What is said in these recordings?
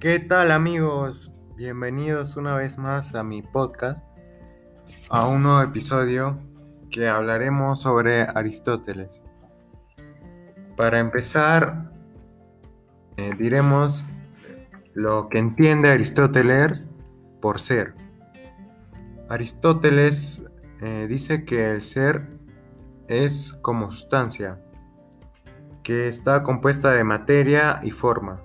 ¿Qué tal amigos? Bienvenidos una vez más a mi podcast, a un nuevo episodio que hablaremos sobre Aristóteles. Para empezar, eh, diremos lo que entiende Aristóteles por ser. Aristóteles eh, dice que el ser es como sustancia, que está compuesta de materia y forma,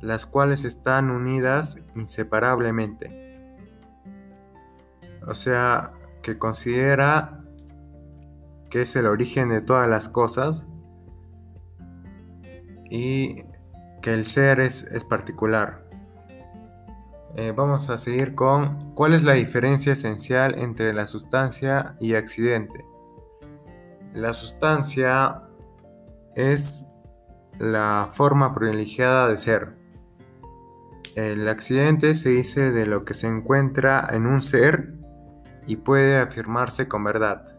las cuales están unidas inseparablemente. O sea, que considera que es el origen de todas las cosas y que el ser es, es particular. Eh, vamos a seguir con cuál es la diferencia esencial entre la sustancia y accidente. La sustancia es la forma privilegiada de ser. El accidente se dice de lo que se encuentra en un ser y puede afirmarse con verdad.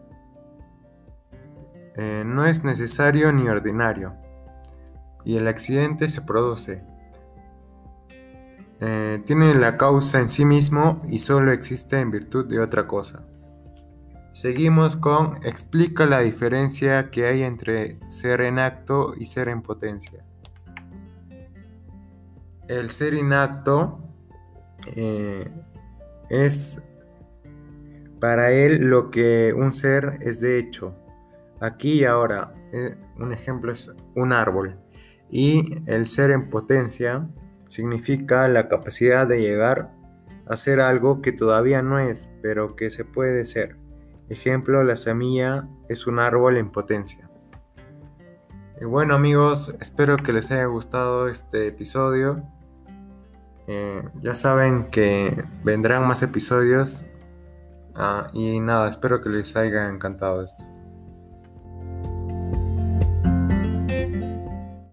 Eh, no es necesario ni ordinario y el accidente se produce. Eh, tiene la causa en sí mismo y solo existe en virtud de otra cosa. Seguimos con explica la diferencia que hay entre ser en acto y ser en potencia. El ser inacto eh, es para él lo que un ser es de hecho. Aquí y ahora, eh, un ejemplo es un árbol. Y el ser en potencia significa la capacidad de llegar a ser algo que todavía no es, pero que se puede ser. Ejemplo, la semilla es un árbol en potencia. Y bueno amigos, espero que les haya gustado este episodio. Eh, ya saben que vendrán más episodios. Ah, y nada, espero que les haya encantado esto.